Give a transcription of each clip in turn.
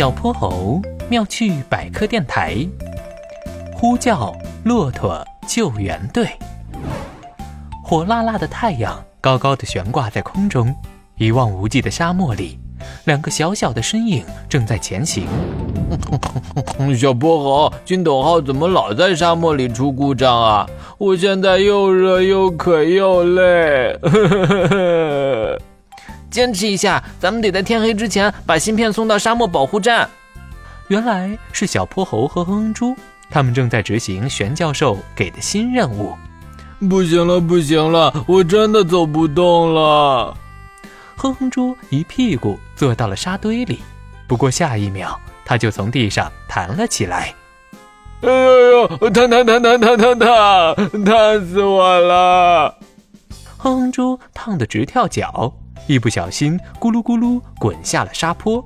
小泼猴妙趣百科电台，呼叫骆驼救援队。火辣辣的太阳高高的悬挂在空中，一望无际的沙漠里，两个小小的身影正在前行。小泼猴，金斗号怎么老在沙漠里出故障啊？我现在又热又渴又累。坚持一下，咱们得在天黑之前把芯片送到沙漠保护站。原来是小泼猴和哼哼猪，他们正在执行玄教授给的新任务。不行了，不行了，我真的走不动了。哼哼猪一屁股坐到了沙堆里，不过下一秒他就从地上弹了起来。哎呦呦，烫烫烫烫烫烫烫，烫死我了！哼哼猪烫得直跳脚。一不小心，咕噜咕噜滚下了沙坡。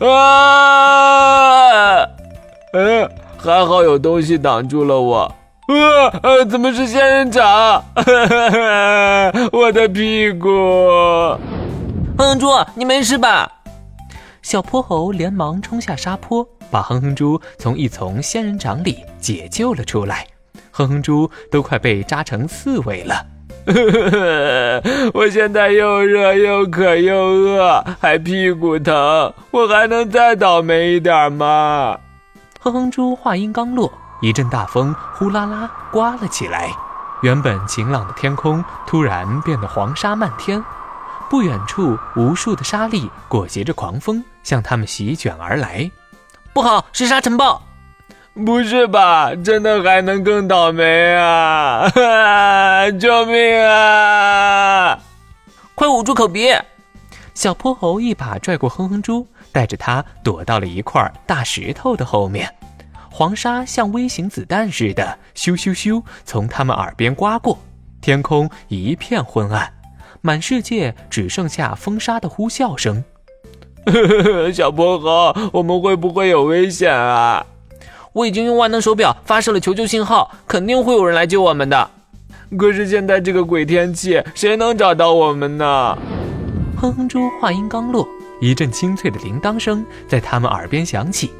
啊！哎，还好有东西挡住了我。呃啊！怎么是仙人掌？我的屁股！哼哼猪，你没事吧？小泼猴连忙冲下沙坡，把哼哼猪从一丛仙人掌里解救了出来。哼哼猪都快被扎成刺猬了。我现在又热又渴又饿，还屁股疼，我还能再倒霉一点吗？哼哼猪话音刚落，一阵大风呼啦啦刮了起来，原本晴朗的天空突然变得黄沙漫天。不远处，无数的沙粒裹挟着狂风向他们席卷而来。不好，是沙尘暴！不是吧？真的还能更倒霉啊！救命啊！快捂住口鼻！小泼猴一把拽过哼哼猪，带着他躲到了一块大石头的后面。黄沙像微型子弹似的，咻咻咻从他们耳边刮过，天空一片昏暗，满世界只剩下风沙的呼啸声。小泼猴，我们会不会有危险啊？我已经用万能手表发射了求救信号，肯定会有人来救我们的。可是现在这个鬼天气，谁能找到我们呢？哼哼猪话音刚落，一阵清脆的铃铛声在他们耳边响起，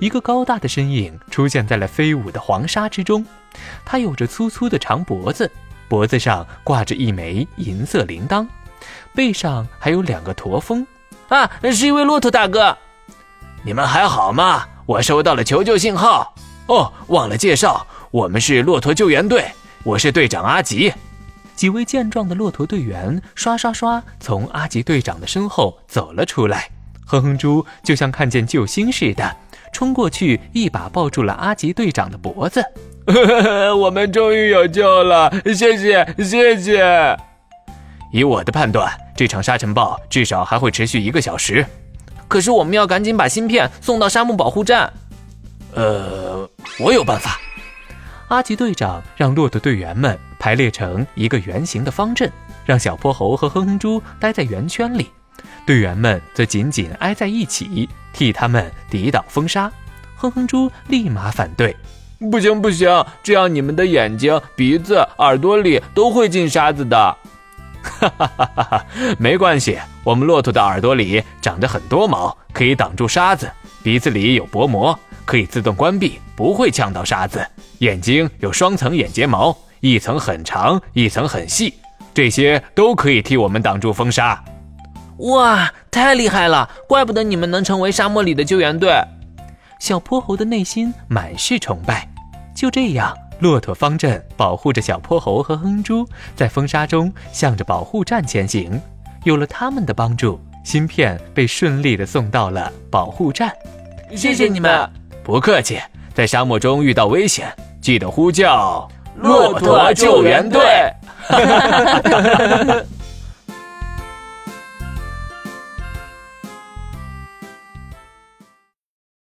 一个高大的身影出现在了飞舞的黄沙之中。他有着粗粗的长脖子，脖子上挂着一枚银色铃铛，背上还有两个驼峰。啊，是一位骆驼大哥。你们还好吗？我收到了求救信号。哦，忘了介绍，我们是骆驼救援队，我是队长阿吉。几位健壮的骆驼队员刷刷刷从阿吉队长的身后走了出来。哼哼猪就像看见救星似的，冲过去一把抱住了阿吉队长的脖子。我们终于有救了，谢谢谢谢。以我的判断，这场沙尘暴至少还会持续一个小时。可是我们要赶紧把芯片送到沙漠保护站。呃，我有办法。阿吉队长让骆驼队员们排列成一个圆形的方阵，让小泼猴和哼哼猪待在圆圈里，队员们则紧紧挨在一起，替他们抵挡风沙。哼哼猪立马反对：“不行不行，这样你们的眼睛、鼻子、耳朵里都会进沙子的。”哈哈哈哈哈！没关系，我们骆驼的耳朵里长着很多毛，可以挡住沙子；鼻子里有薄膜，可以自动关闭，不会呛到沙子；眼睛有双层眼睫毛，一层很长，一层很细，这些都可以替我们挡住风沙。哇，太厉害了！怪不得你们能成为沙漠里的救援队。小泼猴的内心满是崇拜。就这样。骆驼方阵保护着小泼猴和哼猪，在风沙中向着保护站前行。有了他们的帮助，芯片被顺利的送到了保护站。谢谢你们，不客气。在沙漠中遇到危险，记得呼叫骆驼救援队。